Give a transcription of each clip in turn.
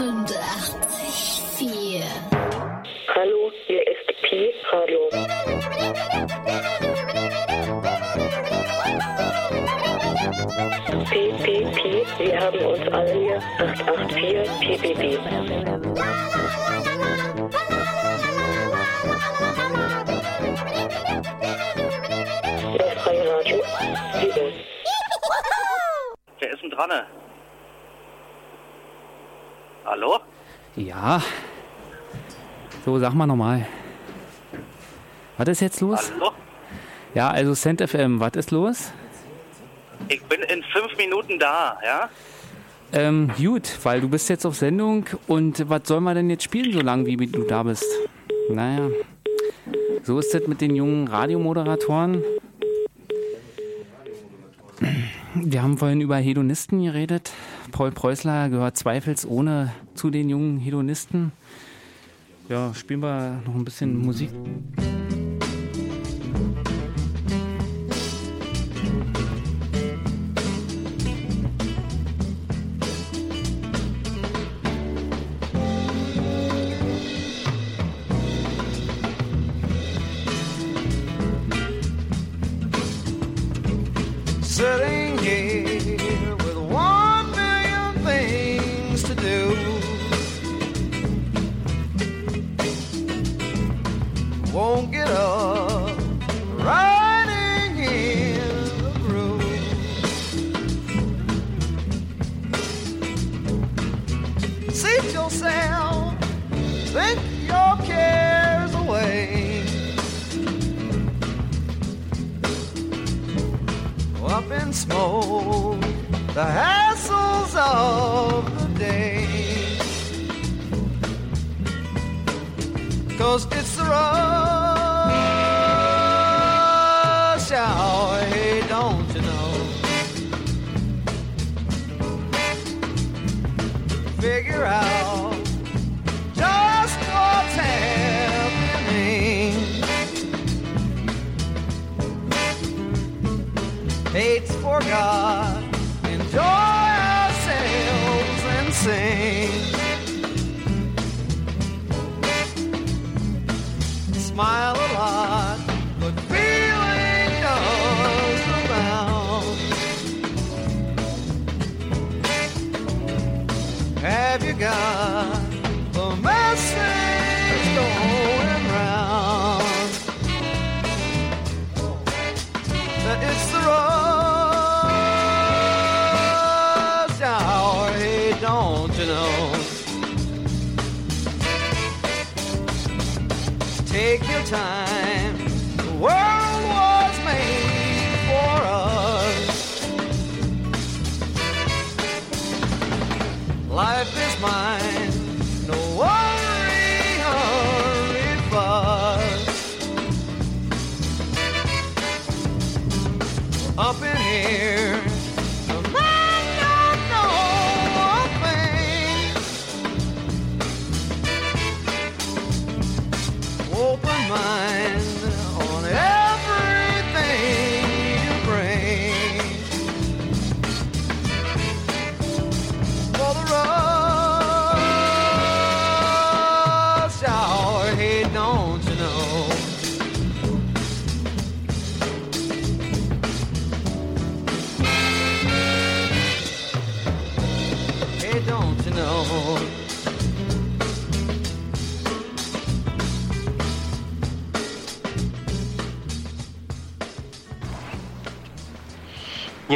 88,4. Hallo, hier ist Pi Radio. Pi, Pi, Pi, wir haben uns alle hier 884 Pi, Pi, Pi. Das freie Radio. Wer ist denn dran? Hallo? Ja. So, sag mal nochmal. Was ist jetzt los? Hallo? Ja, also Cent FM, was ist los? Ich bin in fünf Minuten da, ja? Ähm, gut, weil du bist jetzt auf Sendung und was sollen wir denn jetzt spielen, so lange wie du da bist? Naja, so ist das mit den jungen Radiomoderatoren. Wir haben vorhin über Hedonisten geredet. Paul Preußler gehört zweifelsohne zu den jungen Hedonisten. Ja, spielen wir noch ein bisschen Musik.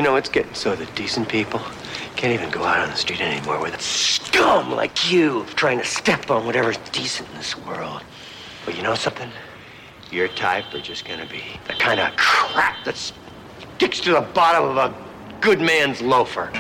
Know, it's getting so that decent people can't even go out on the street anymore with scum like you trying to step on whatever's decent in this world. But you know something? Your type are just gonna be the kind of crap that sticks to the bottom of a good man's loafer.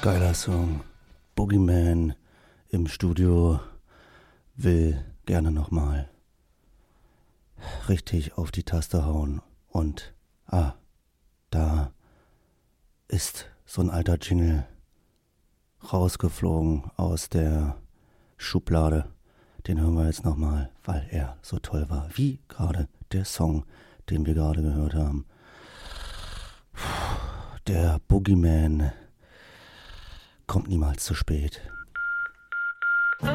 Geiler Song. Boogeyman im Studio will gerne nochmal richtig auf die Taste hauen. Und, ah, da ist so ein alter Jingle rausgeflogen aus der Schublade. Den hören wir jetzt nochmal, weil er so toll war. Wie gerade der Song, den wir gerade gehört haben. Der Boogeyman kommt niemals zu spät. I'm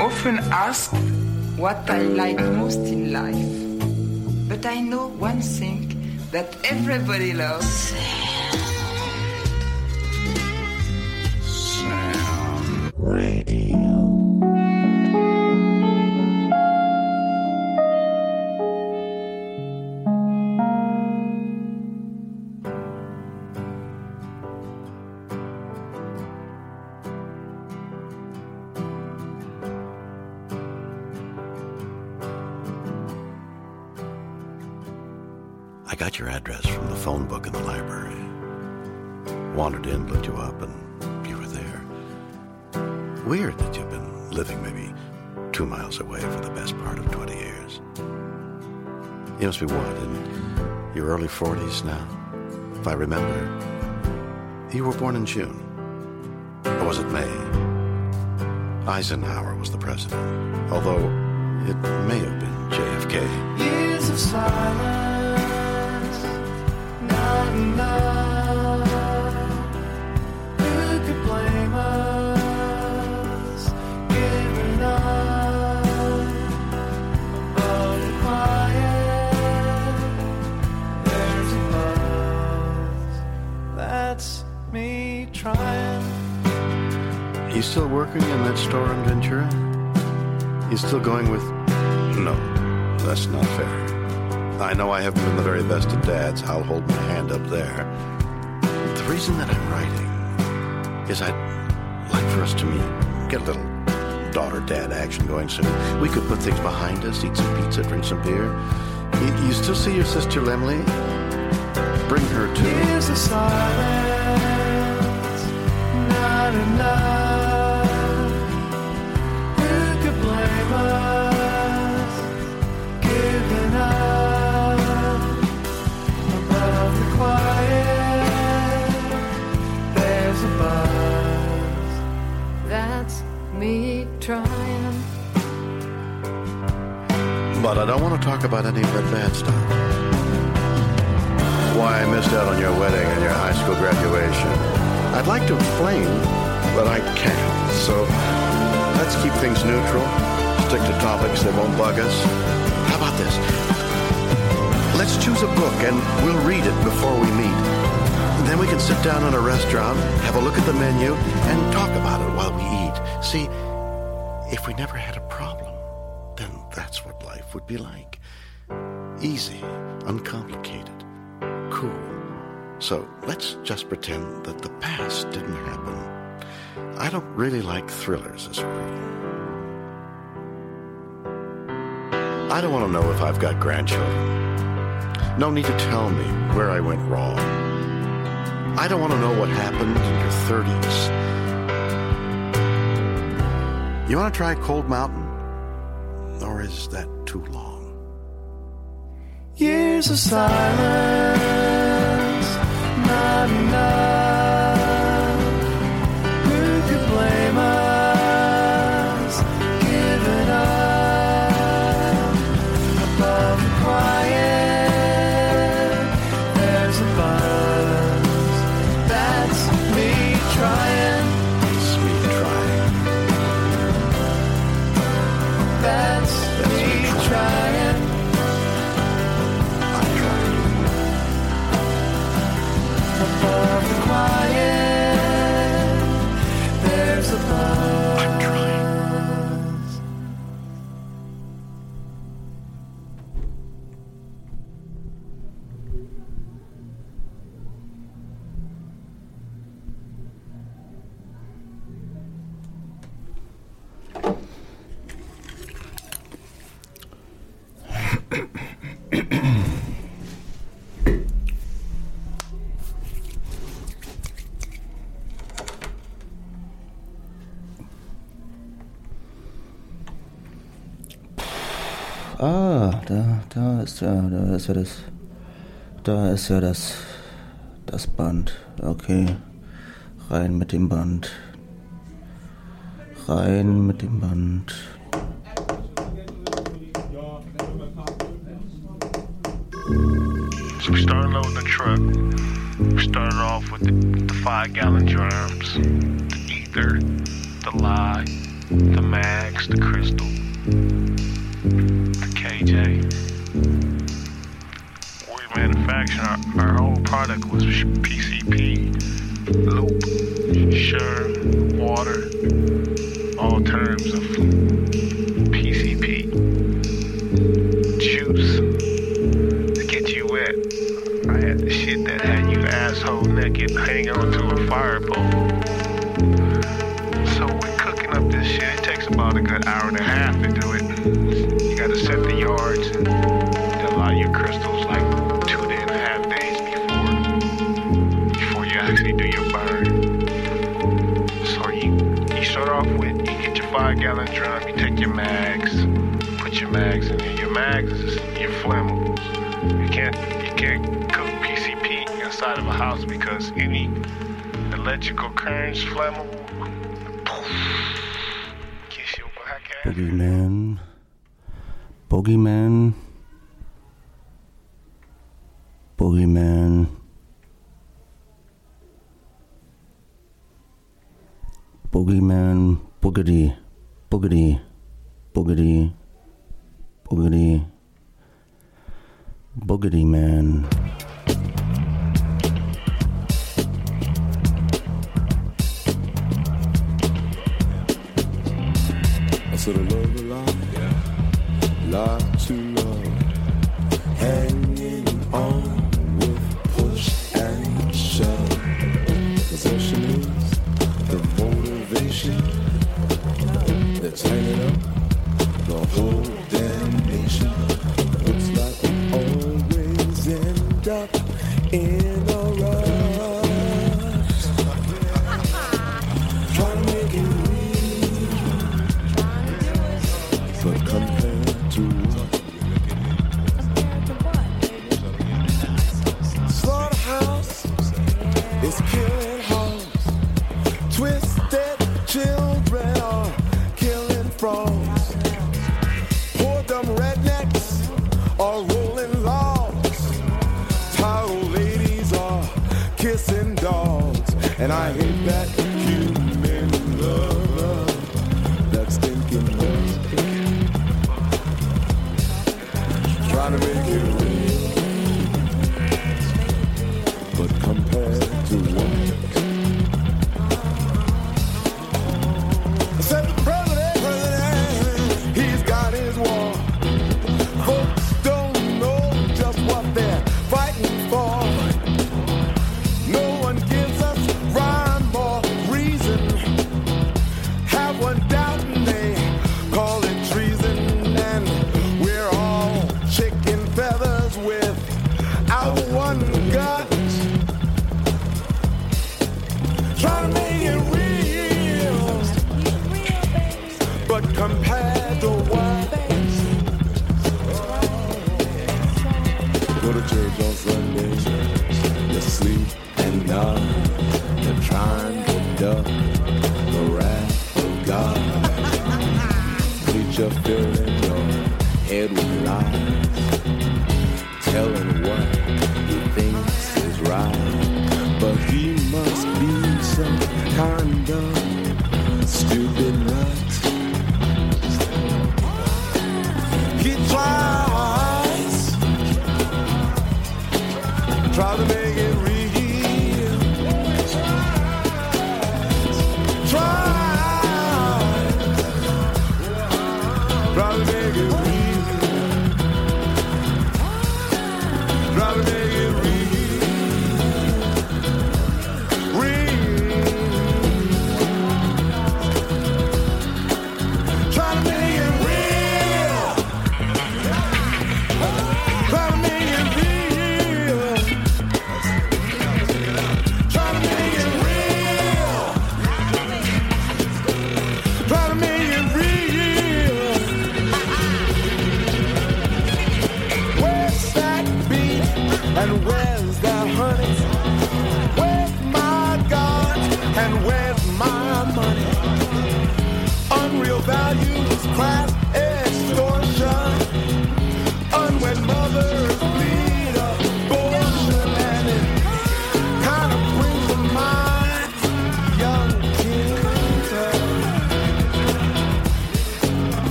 often asked what I like most in life. But I know one thing that everybody loves. I got your address from the phone book in the library. Wandered in, looked you up, and. Weird that you've been living maybe two miles away for the best part of 20 years. You must be what, in your early 40s now? If I remember, you were born in June. Or was it May? Eisenhower was the president, although it may have been JFK. Years of silence, still going with. No, that's not fair. I know I haven't been the very best of dads. I'll hold my hand up there. The reason that I'm writing is I'd like for us to meet, get a little daughter dad action going soon. We could put things behind us, eat some pizza, drink some beer. You, you still see your sister Lemley? Bring her too. Years of silence, not enough. But I don't want to talk about any of that bad stuff. Why I missed out on your wedding and your high school graduation. I'd like to explain, but I can't. So let's keep things neutral, stick to topics that won't bug us. How about this? Let's choose a book and we'll read it before we meet. Then we can sit down in a restaurant, have a look at the menu, and talk about it while we eat. See, if we never had would be like. Easy, uncomplicated, cool. So let's just pretend that the past didn't happen. I don't really like thrillers as a rule. I don't want to know if I've got grandchildren. No need to tell me where I went wrong. I don't want to know what happened in your 30s. You want to try Cold Mountain? Or is that too long? Years of silence, ist ja das, da ist ja das, das Band. Okay, rein mit dem Band. Rein mit dem Band. So we started loading the truck. We started off with the, the five gallon drums, the ether, the lye, the mags, the crystal, the KJ. Our, our whole product was PCP, loop, sure, water, all terms of drum, you take your mags, put your mags in there. Your mags is your flammables. You can't you can't cook PCP inside of a house because any electrical currents flammable. Kiss your black ass. Boogeyman. Boogeyman. Boogeyman. Boogeyman. Boogity. Boogity. Boogity. Boogity. Boogity man. I said I love a lot, lot to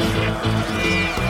Yeah.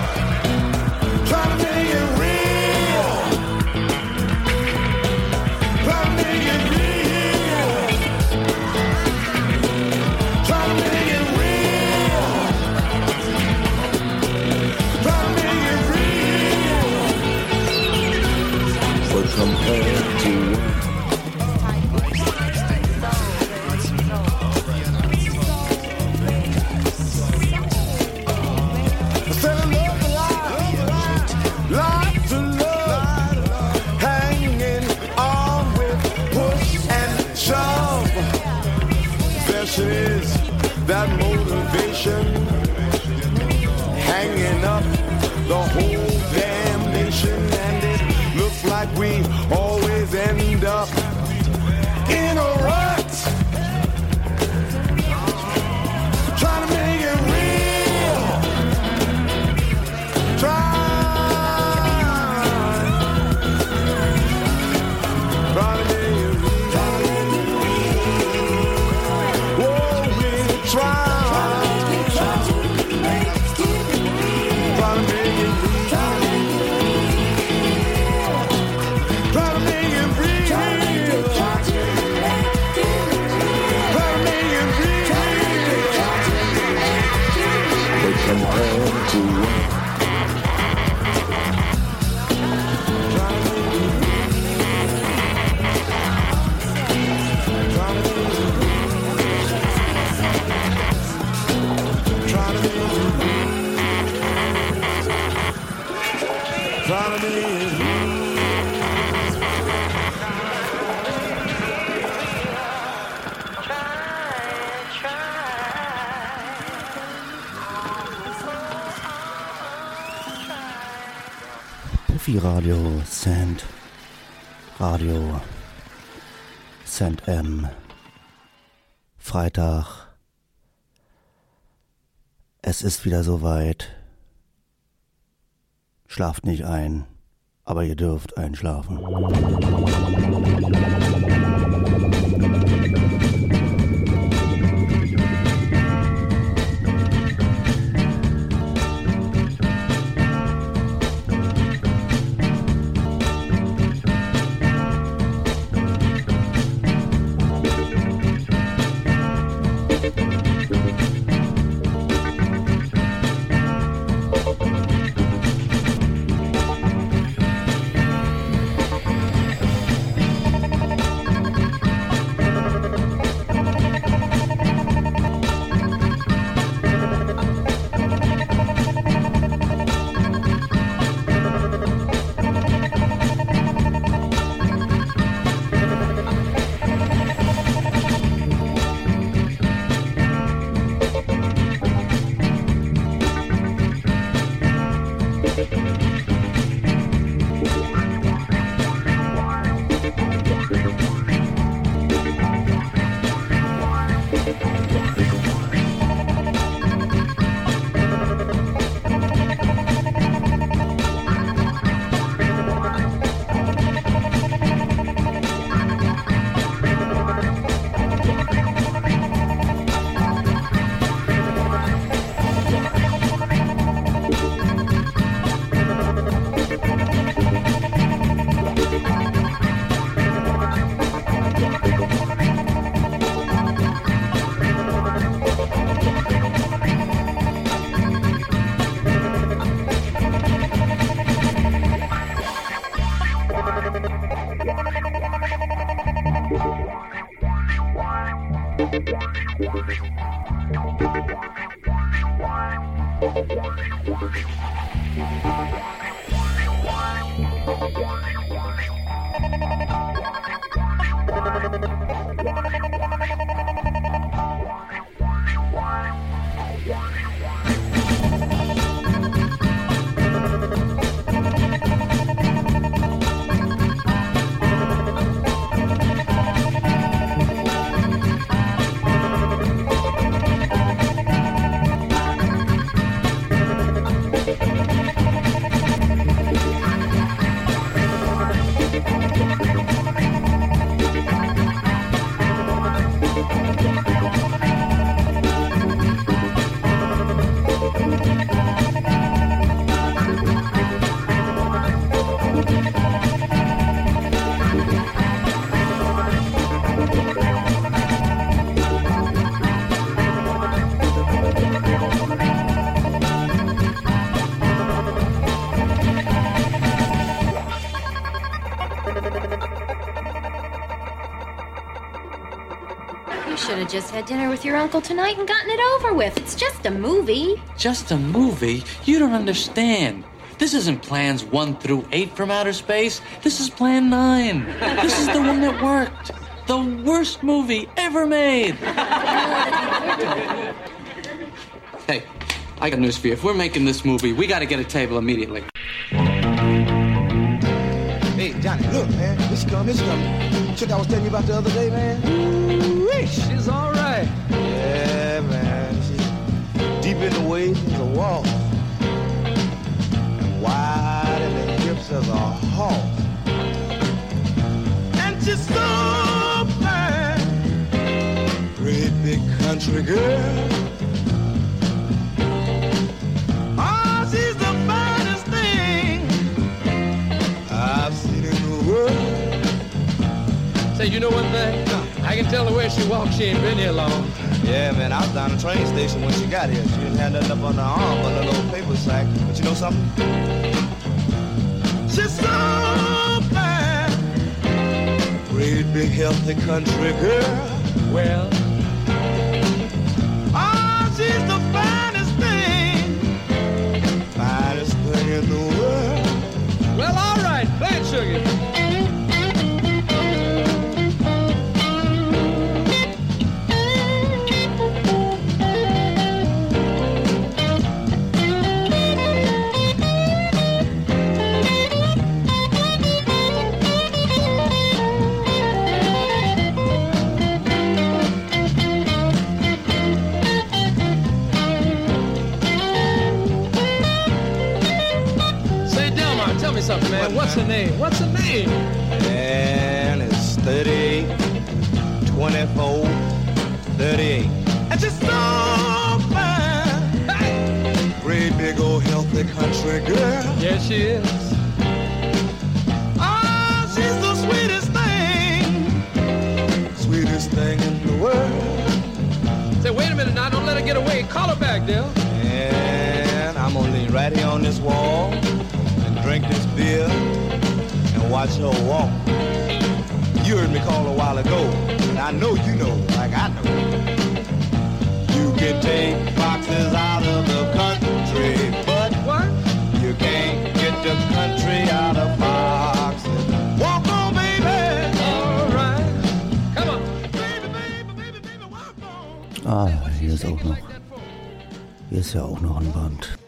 Radio, Sand Radio, Sand M, Freitag. Es ist wieder soweit. Schlaft nicht ein aber ihr dürft einschlafen. Have just had dinner with your uncle tonight and gotten it over with. It's just a movie. Just a movie? You don't understand. This isn't plans one through eight from outer space. This is plan nine. This is the one that worked. The worst movie ever made. Hey, I got news for you. If we're making this movie, we gotta get a table immediately. Hey, Johnny, look, man. This come, this come. Chick I was telling you about the other day, man. Country girl. Oh, she's the finest thing I've seen in the world. Say, you know one thing? I can tell the way she walks, she ain't been here long. Yeah, man, I was down the train station when she got here. She didn't have nothing up on her arm but a little paper sack. But you know something? She's so fine. Great big healthy country girl. Well, in the world. well, all right. Play Sugar. Man. What's her name? What's her name? And it's 38, 24, 38. And she's so fine. Great big old healthy country girl. Yes, she is. Oh, she's the sweetest thing. Sweetest thing in the world. Say, wait a minute now. Don't let her get away. Call her back, Dale. And I'm gonna lean right here on this wall drink this beer and watch her walk. You heard me call a while ago, and I know you know, like I know. You can take boxes out of the country, but what? You can't get the country out of boxes. Walk on, baby. All right. Come on. Ah, hier ist auch noch. Hier ist ja auch noch ein Band.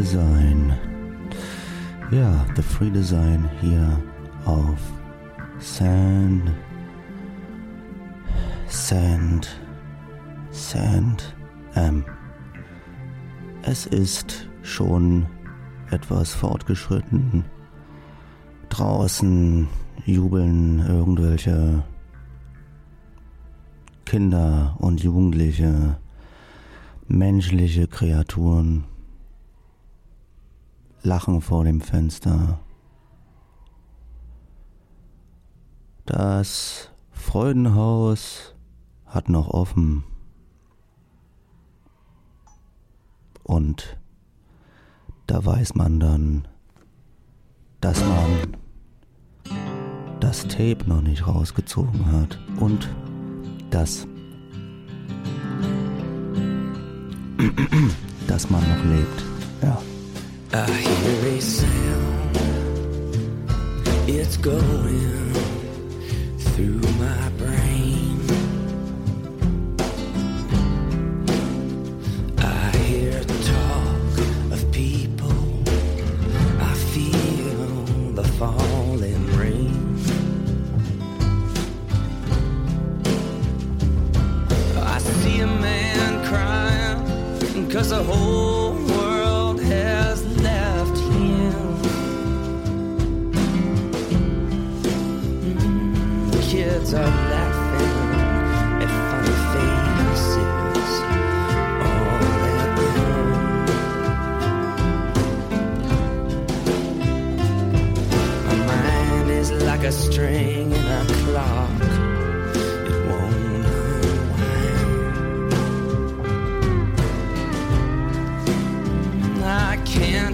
Design. Ja, The Free Design hier auf Sand. Sand. Sand M. Es ist schon etwas fortgeschritten. Draußen jubeln irgendwelche Kinder und Jugendliche, menschliche Kreaturen, lachen vor dem Fenster. Das Freudenhaus hat noch offen. Und da weiß man dann, dass man das Tape noch nicht rausgezogen hat und dass, dass man noch lebt. Ja. I hear a sound. It's going through my brain. I hear talk of people. I feel the falling rain. I see a man crying because the whole Are laughing at funny faces all. My mind is like a string in a clock. Won't unwind. I can't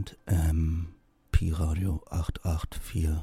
und ähm, Pi Radio 884.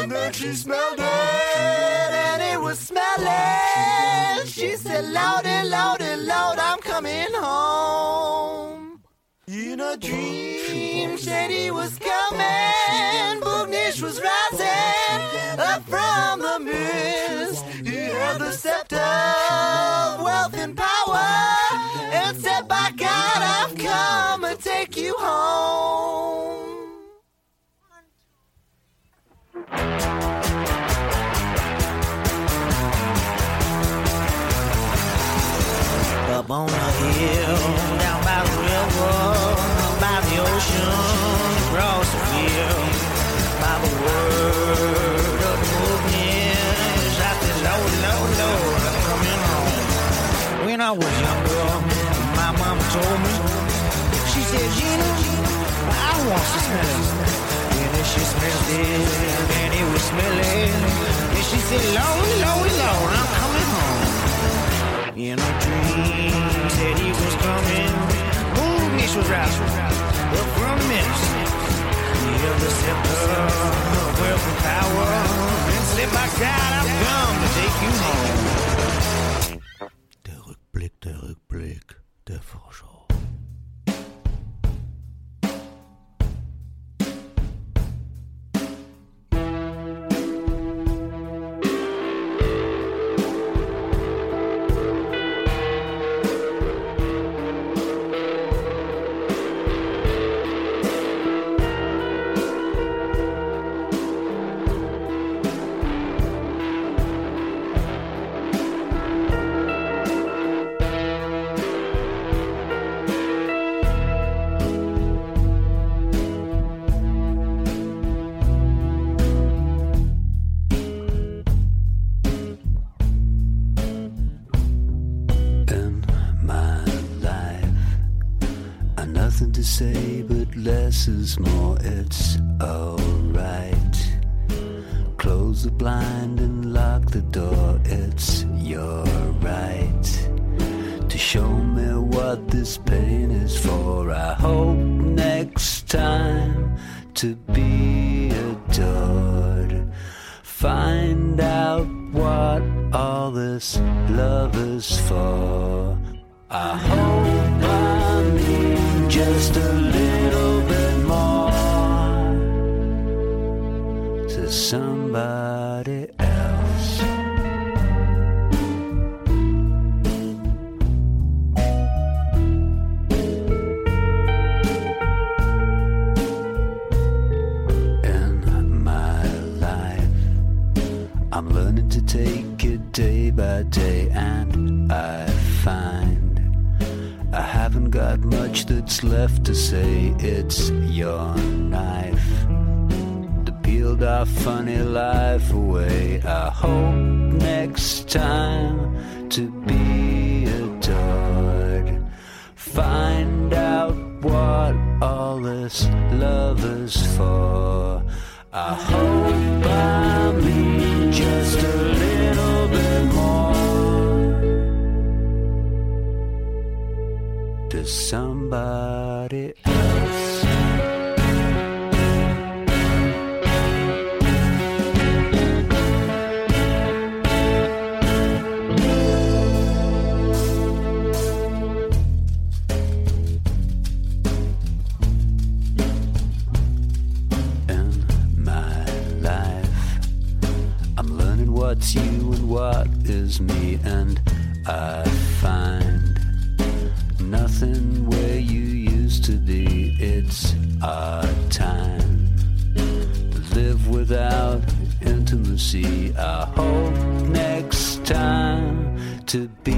And then she smelled it, and it was smelling. She said, Lordy, Lordy, Lord, I'm coming home. In a dream, he was coming. Boognish was rising up from the mist. He had the scepter of wealth and power and said, By God, I've come to take you home. Up on the hill, down by the river, by the ocean, across the field, by the word of the movement. Said, Lord, Lord, Lord, I'm coming home. When I was younger, my mama told me, she said, Gina, I want to smell she smelled it, and it was smelling. And she said, Lord, Lord, Lord, I'm coming home. In a dream, said he was coming. Boognish was rising up from the mist. He held the scepter of wealth and power. And said, by God, I've come to take you home. Der Rückblick, der Rückblick der Vorschau. To be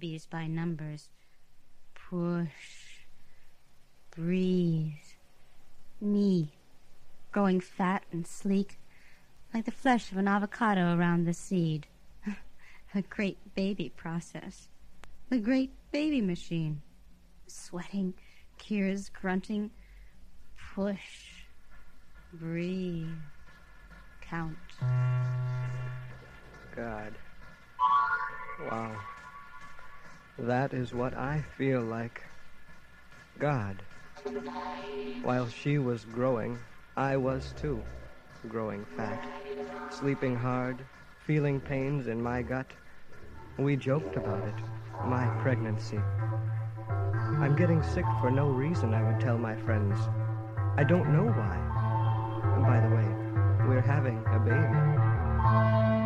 babies by numbers. Push. Breathe. me, Growing fat and sleek, like the flesh of an avocado around the seed. A great baby process. The great baby machine. Sweating, Kira's grunting. Push. Breathe. Count. God. Wow. That is what I feel like. God. While she was growing, I was too. Growing fat. Sleeping hard. Feeling pains in my gut. We joked about it. My pregnancy. I'm getting sick for no reason, I would tell my friends. I don't know why. And by the way, we're having a baby.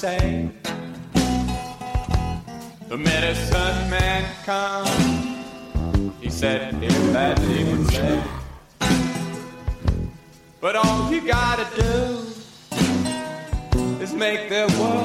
Say. The medicine man come. He said, if that demon say. But all you gotta do is make their world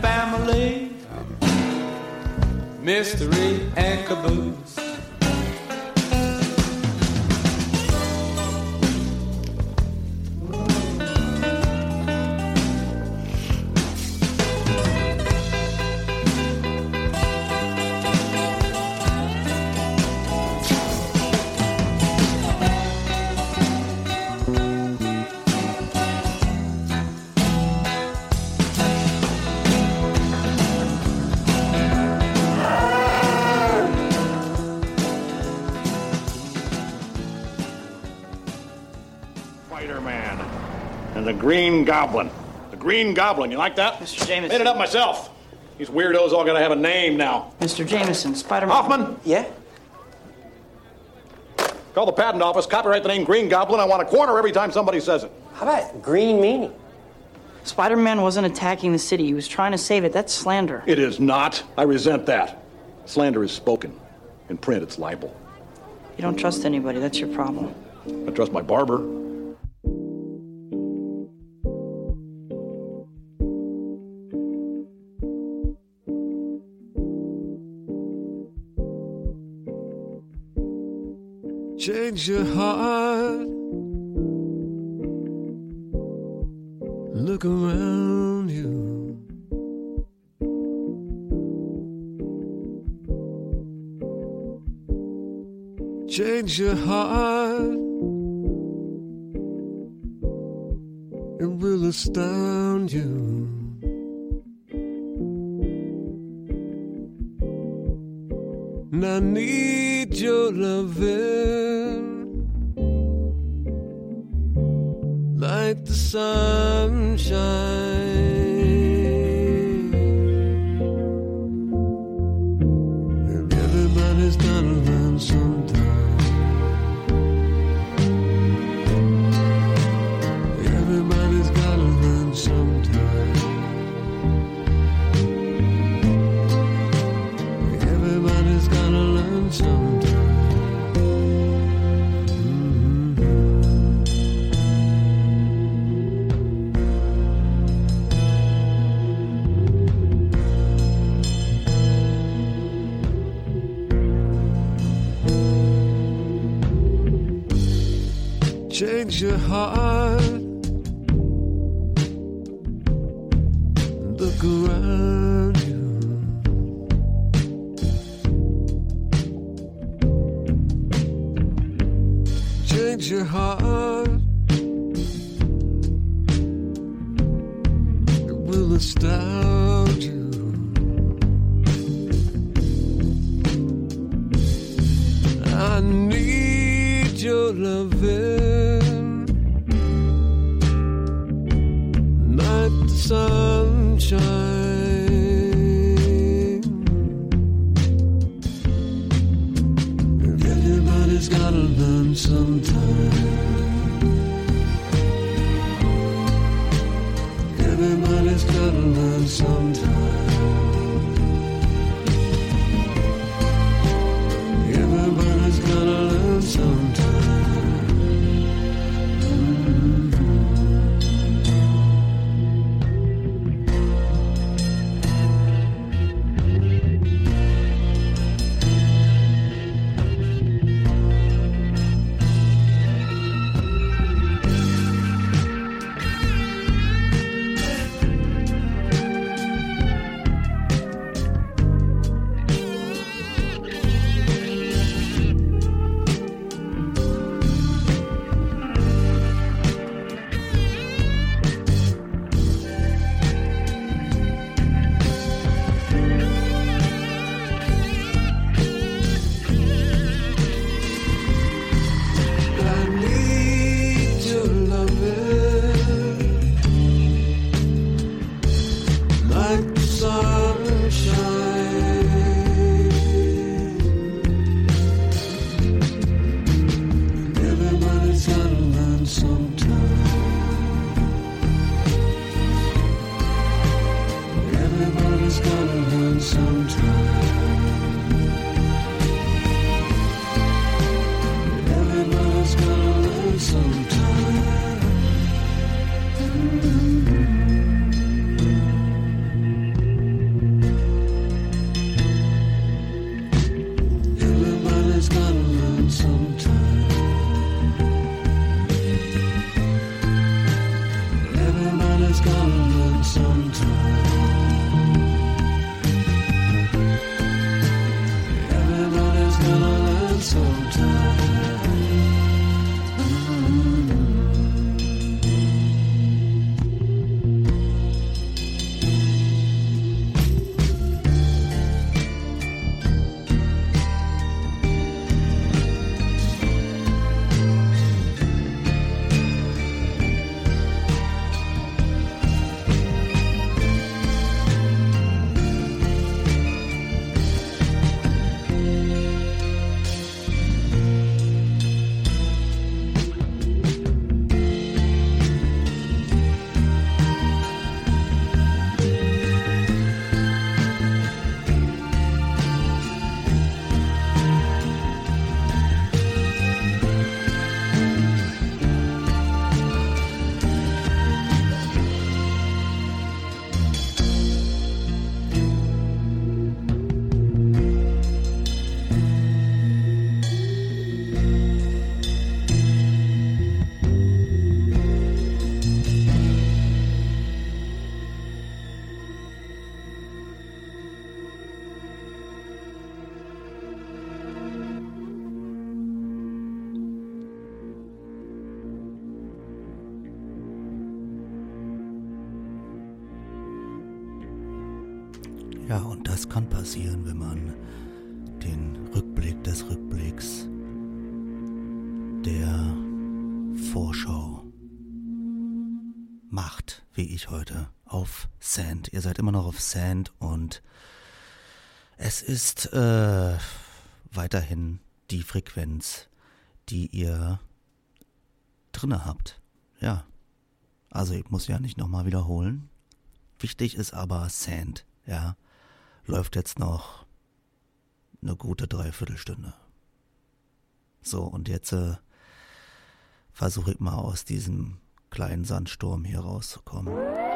family, mystery and caboose. Green Goblin. The Green Goblin, you like that? Mr. Jameson. Made it up myself. These weirdos all gotta have a name now. Mr. Jameson, Spider-Man. Hoffman? Yeah? Call the patent office, copyright the name Green Goblin. I want a quarter every time somebody says it. How about green meaning? Spider-Man wasn't attacking the city. He was trying to save it. That's slander. It is not. I resent that. Slander is spoken. In print, it's libel. You don't trust anybody. That's your problem. I trust my barber. Change your heart. Look around you. Change your heart. It will astound you. I need your loving like the sunshine. Your heart. Auf Sand und es ist äh, weiterhin die Frequenz, die ihr drinne habt. Ja. Also ich muss ja nicht nochmal wiederholen. Wichtig ist aber Sand, ja. Läuft jetzt noch eine gute Dreiviertelstunde. So, und jetzt äh, versuche ich mal aus diesem kleinen Sandsturm hier rauszukommen.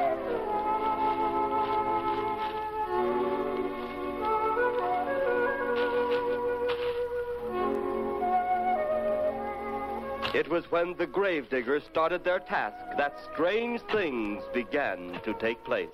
It was when the gravediggers started their task that strange things began to take place.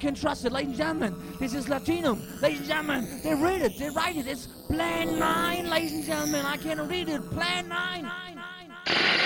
Can trust it, ladies and gentlemen. This is Latinum. Ladies and gentlemen, they read it, they write it. It's Plan 9, ladies and gentlemen. I can read it. Plan 9. gentlemen,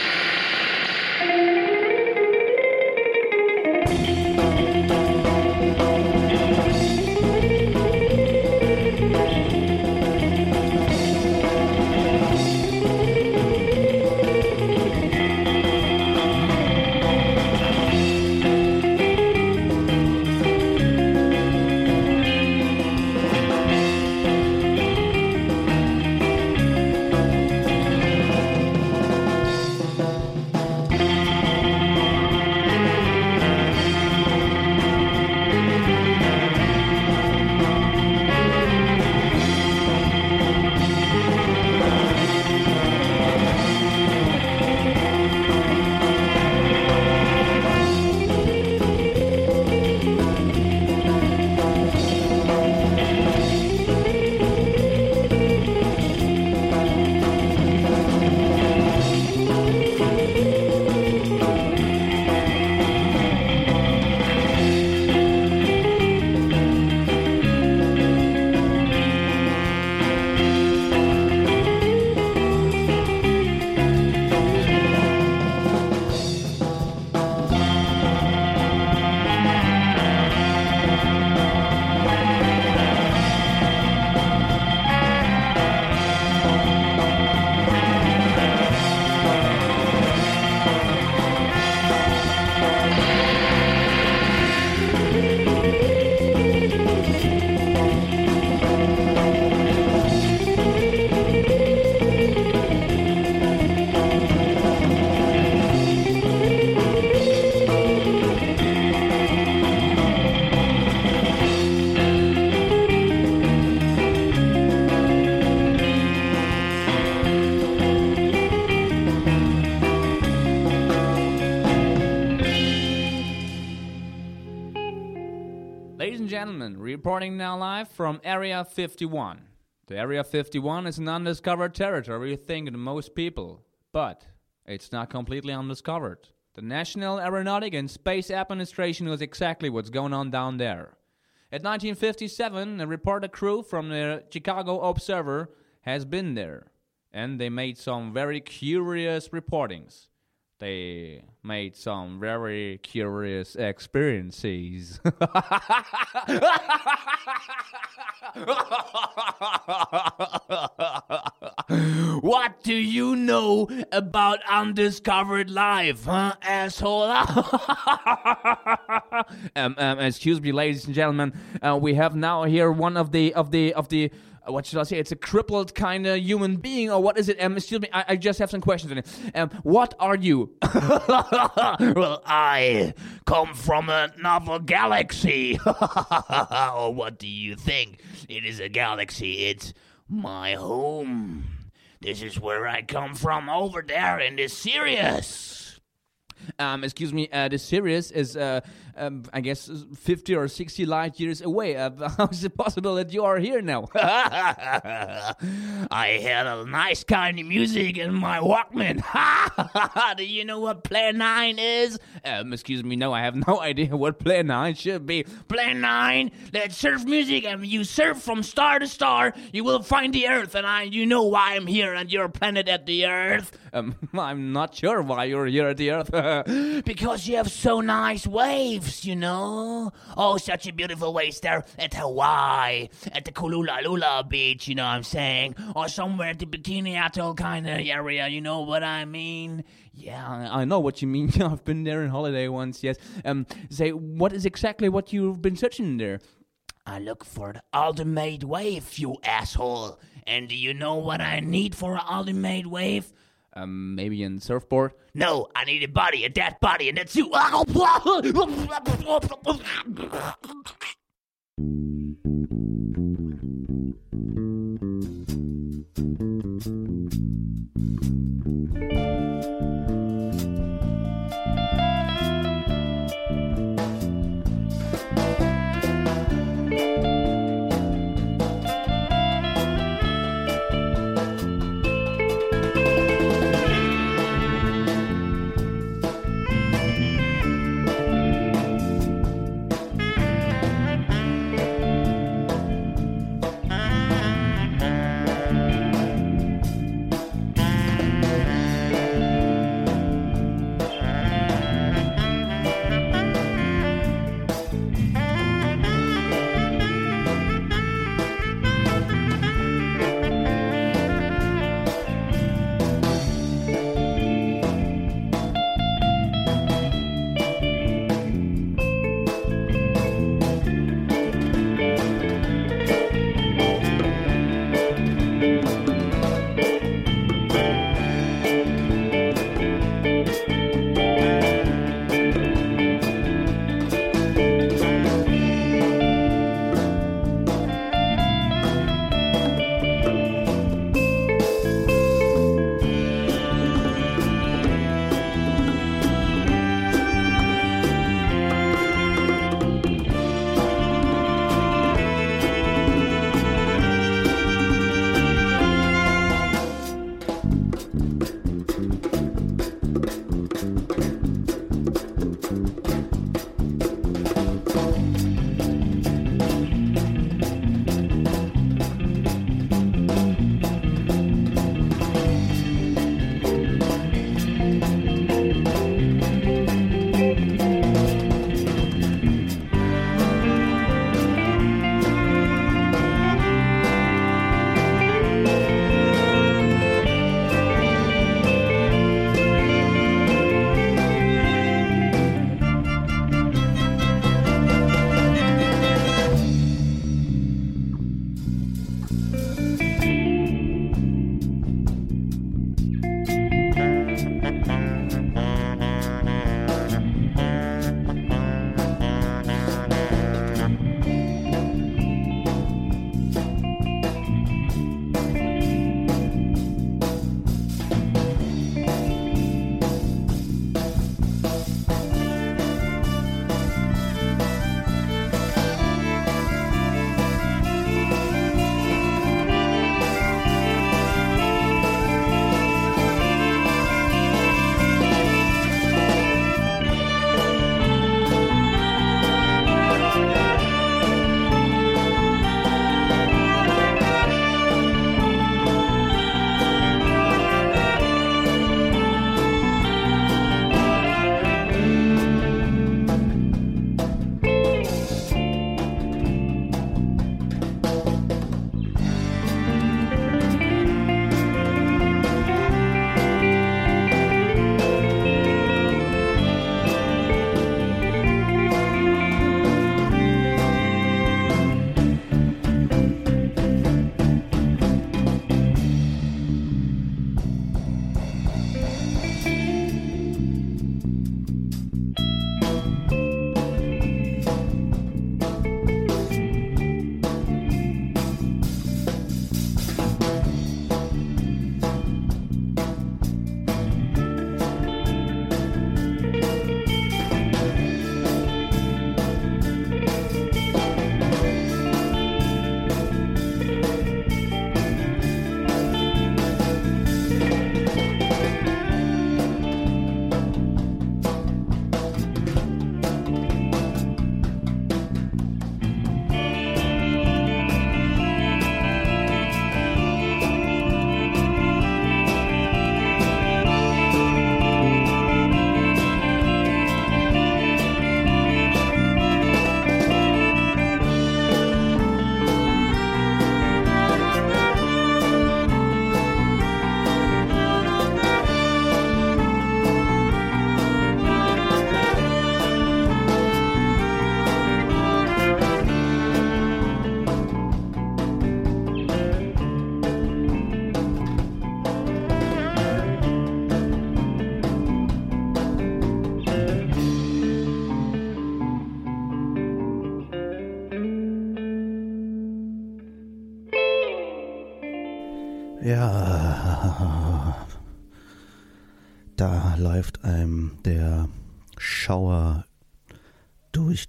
reporting now live from Area 51. The Area 51 is an undiscovered territory, you think, to most people, but it's not completely undiscovered. The National Aeronautic and Space Administration knows exactly what's going on down there. At 1957, a reporter crew from the Chicago Observer has been there, and they made some very curious reportings. They made some very curious experiences. what do you know about undiscovered life, huh, asshole? um, um, excuse me, ladies and gentlemen. Uh, we have now here one of the of the of the uh, what should I say? It's a crippled kind of human being, or what is it? Um, excuse me, I, I just have some questions. Um, what are you? well, I come from another galaxy. or what do you think? It is a galaxy. It's my home. This is where I come from over there in the Sirius. Um, excuse me, uh, the Sirius is, uh, um, I guess, 50 or 60 light years away. Uh, how is it possible that you are here now? I had a nice kind of music in my Walkman. do you know what Plan 9 is? Um, excuse me, no, I have no idea what Plan 9 should be. Plan 9, that surf music, and you surf from star to star, you will find the Earth, and I, you know why I'm here on your planet at the Earth. Um, I'm not sure why you're here at the Earth. Because you have so nice waves, you know. Oh, such a beautiful waves there at Hawaii, at the Kulula beach, you know what I'm saying? Or somewhere at the Bikini Atoll kind of area, you know what I mean? Yeah, I I know what you mean. I've been there on holiday once, yes. Um, say, what is exactly what you've been searching there? I look for the ultimate wave, you asshole. And do you know what I need for an ultimate wave? um, maybe in surfboard. No, I need a body, a dead body, and that's you.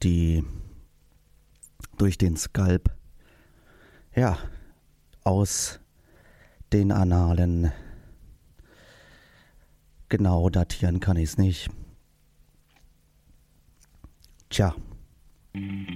Die, durch den Skalp. Ja, aus den Annalen. Genau datieren kann ich es nicht. Tja. Ja.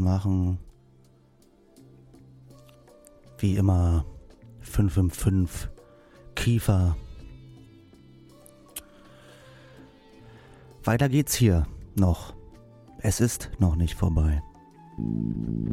machen. Wie immer 555 Kiefer. Weiter geht's hier noch. Es ist noch nicht vorbei. Musik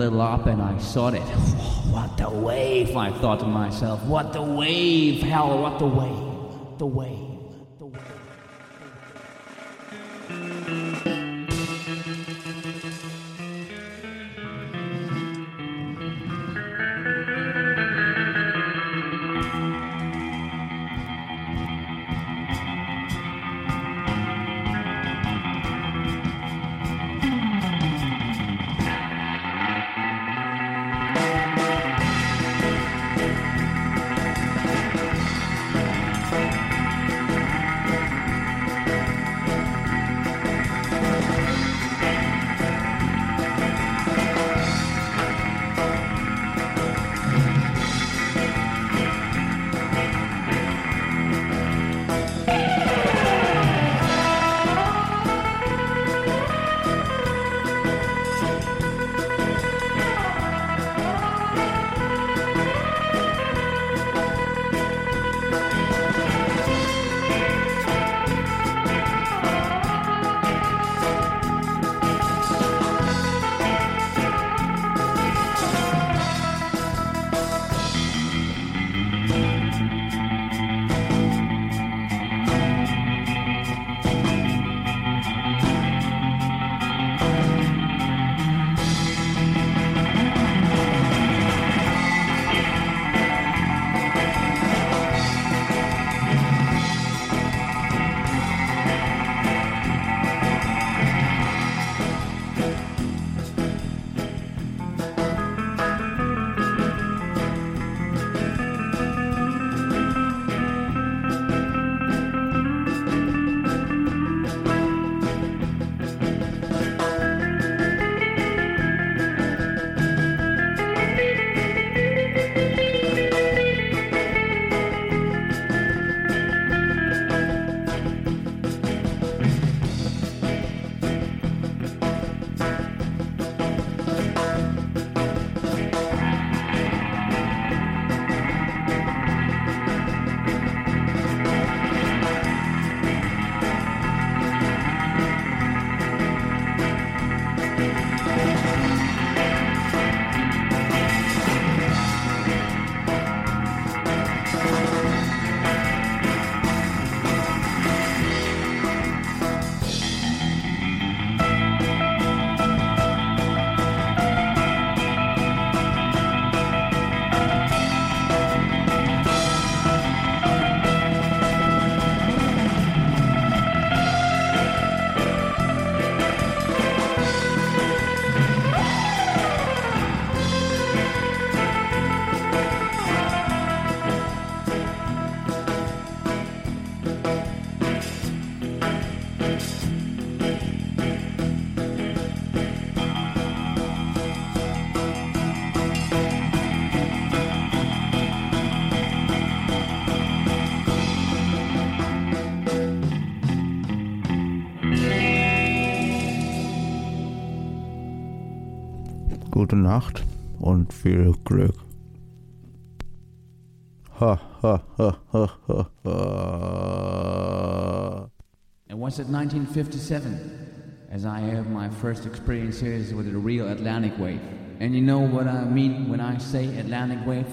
little up and I saw it. what the wave, I thought to myself. What the wave, hell, what the wave, the wave. Nacht und viel Glück. Ha, ha, ha, ha, ha, ha. It was at 1957 as I had my first experiences with the real Atlantic wave. And you know what I mean when I say Atlantic wave?